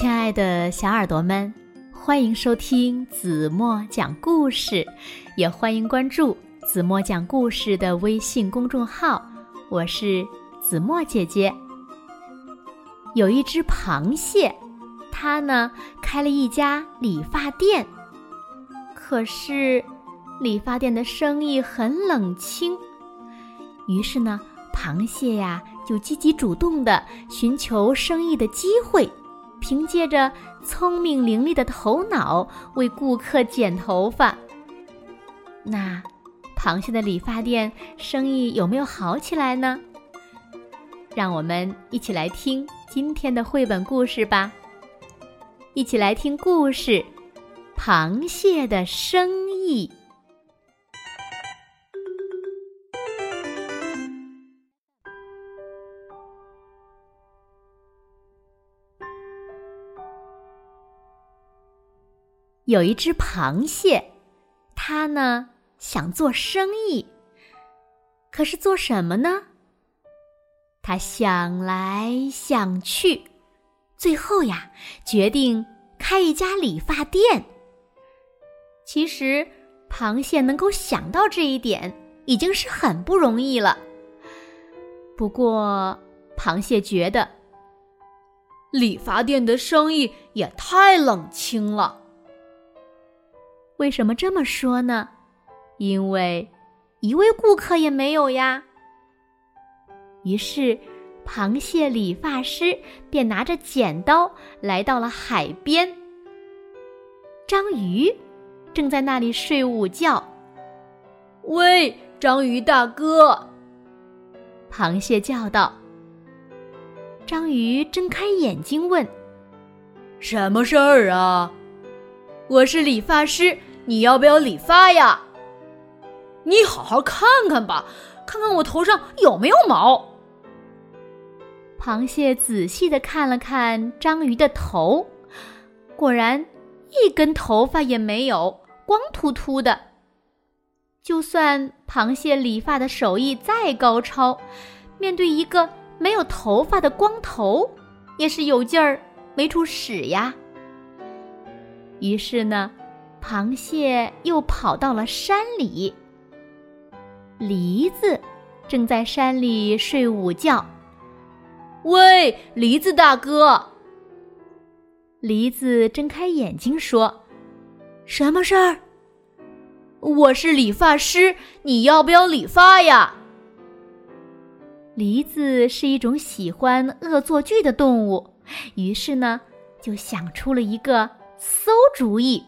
亲爱的小耳朵们，欢迎收听子墨讲故事，也欢迎关注子墨讲故事的微信公众号。我是子墨姐姐。有一只螃蟹，它呢开了一家理发店，可是理发店的生意很冷清。于是呢，螃蟹呀就积极主动的寻求生意的机会。凭借着聪明伶俐的头脑为顾客剪头发，那螃蟹的理发店生意有没有好起来呢？让我们一起来听今天的绘本故事吧。一起来听故事《螃蟹的生意》。有一只螃蟹，它呢想做生意，可是做什么呢？它想来想去，最后呀，决定开一家理发店。其实，螃蟹能够想到这一点，已经是很不容易了。不过，螃蟹觉得，理发店的生意也太冷清了。为什么这么说呢？因为一位顾客也没有呀。于是，螃蟹理发师便拿着剪刀来到了海边。章鱼正在那里睡午觉。喂，章鱼大哥！螃蟹叫道。章鱼睁开眼睛问：“什么事儿啊？”我是理发师。你要不要理发呀？你好好看看吧，看看我头上有没有毛。螃蟹仔细的看了看章鱼的头，果然一根头发也没有，光秃秃的。就算螃蟹理发的手艺再高超，面对一个没有头发的光头，也是有劲儿没处使呀。于是呢。螃蟹又跑到了山里。梨子正在山里睡午觉。喂，梨子大哥！梨子睁开眼睛说：“什么事儿？我是理发师，你要不要理发呀？”梨子是一种喜欢恶作剧的动物，于是呢，就想出了一个馊主意。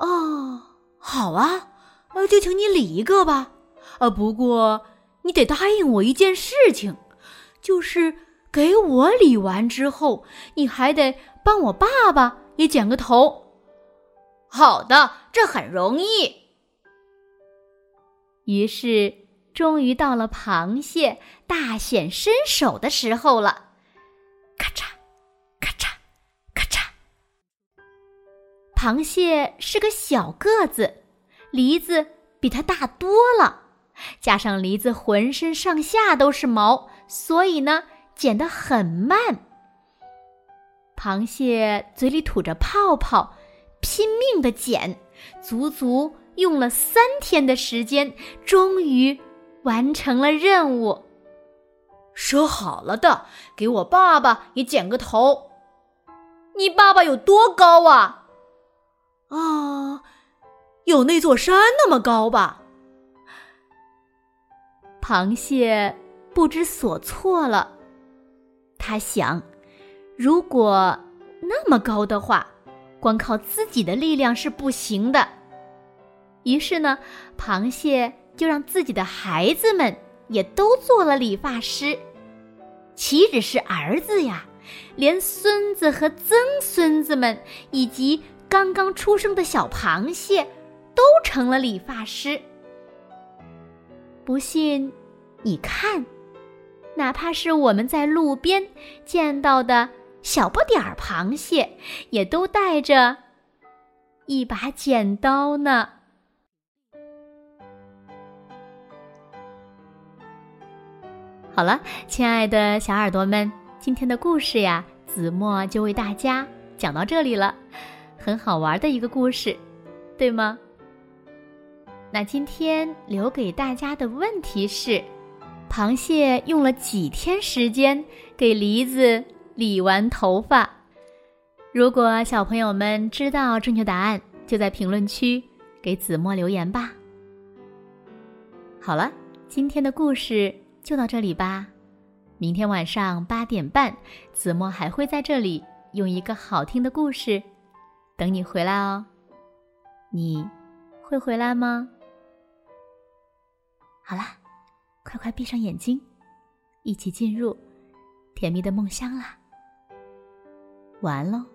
哦，好啊，呃，就请你理一个吧，呃，不过你得答应我一件事情，就是给我理完之后，你还得帮我爸爸也剪个头。好的，这很容易。于是，终于到了螃蟹大显身手的时候了，咔嚓。螃蟹是个小个子，梨子比它大多了，加上梨子浑身上下都是毛，所以呢剪得很慢。螃蟹嘴里吐着泡泡，拼命的剪，足足用了三天的时间，终于完成了任务。说好了的，给我爸爸也剪个头。你爸爸有多高啊？啊，有那座山那么高吧？螃蟹不知所措了。他想，如果那么高的话，光靠自己的力量是不行的。于是呢，螃蟹就让自己的孩子们也都做了理发师。岂止是儿子呀，连孙子和曾孙子们以及。刚刚出生的小螃蟹都成了理发师。不信，你看，哪怕是我们在路边见到的小不点儿螃蟹，也都带着一把剪刀呢。好了，亲爱的小耳朵们，今天的故事呀，子墨就为大家讲到这里了，很好玩的一个故事，对吗？那今天留给大家的问题是：螃蟹用了几天时间给梨子理完头发？如果小朋友们知道正确答案，就在评论区给子墨留言吧。好了，今天的故事就到这里吧。明天晚上八点半，子墨还会在这里用一个好听的故事等你回来哦。你会回来吗？好啦，快快闭上眼睛，一起进入甜蜜的梦乡啦！晚安喽。